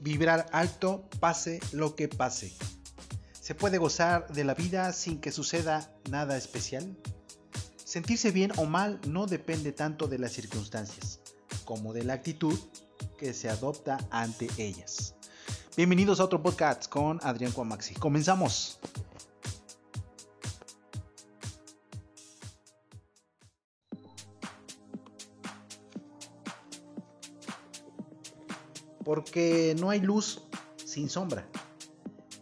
vibrar alto pase lo que pase. ¿Se puede gozar de la vida sin que suceda nada especial? Sentirse bien o mal no depende tanto de las circunstancias como de la actitud que se adopta ante ellas. Bienvenidos a otro podcast con Adrián Cuamaxi. Comenzamos. Porque no hay luz sin sombra,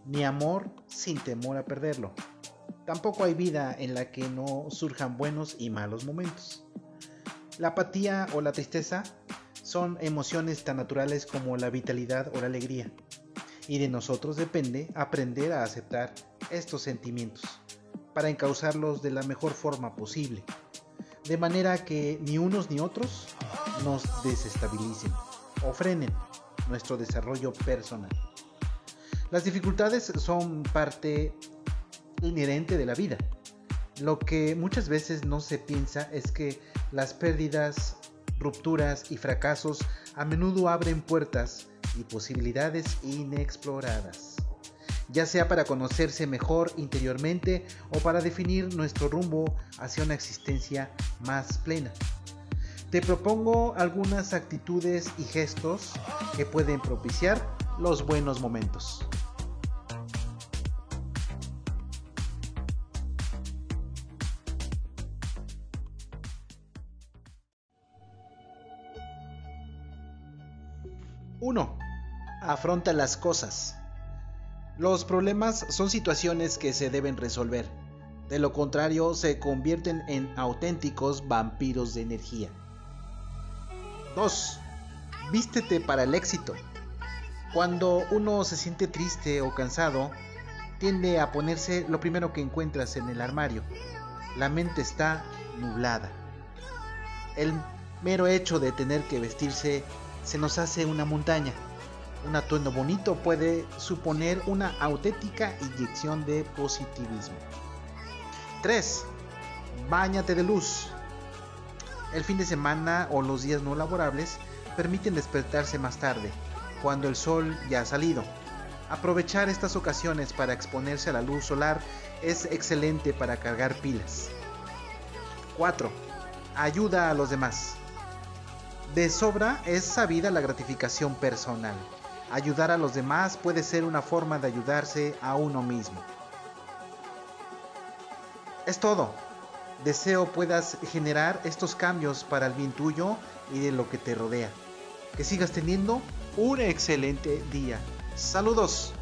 ni amor sin temor a perderlo. Tampoco hay vida en la que no surjan buenos y malos momentos. La apatía o la tristeza son emociones tan naturales como la vitalidad o la alegría. Y de nosotros depende aprender a aceptar estos sentimientos para encauzarlos de la mejor forma posible, de manera que ni unos ni otros nos desestabilicen o frenen nuestro desarrollo personal. Las dificultades son parte inherente de la vida. Lo que muchas veces no se piensa es que las pérdidas, rupturas y fracasos a menudo abren puertas y posibilidades inexploradas, ya sea para conocerse mejor interiormente o para definir nuestro rumbo hacia una existencia más plena. Te propongo algunas actitudes y gestos que pueden propiciar los buenos momentos. 1. Afronta las cosas. Los problemas son situaciones que se deben resolver. De lo contrario, se convierten en auténticos vampiros de energía. 2. Vístete para el éxito. Cuando uno se siente triste o cansado, tiende a ponerse lo primero que encuentras en el armario. La mente está nublada. El mero hecho de tener que vestirse se nos hace una montaña. Un atuendo bonito puede suponer una auténtica inyección de positivismo. 3. Báñate de luz. El fin de semana o los días no laborables permiten despertarse más tarde, cuando el sol ya ha salido. Aprovechar estas ocasiones para exponerse a la luz solar es excelente para cargar pilas. 4. Ayuda a los demás. De sobra es sabida la gratificación personal. Ayudar a los demás puede ser una forma de ayudarse a uno mismo. Es todo. Deseo puedas generar estos cambios para el bien tuyo y de lo que te rodea. Que sigas teniendo un excelente día. Saludos.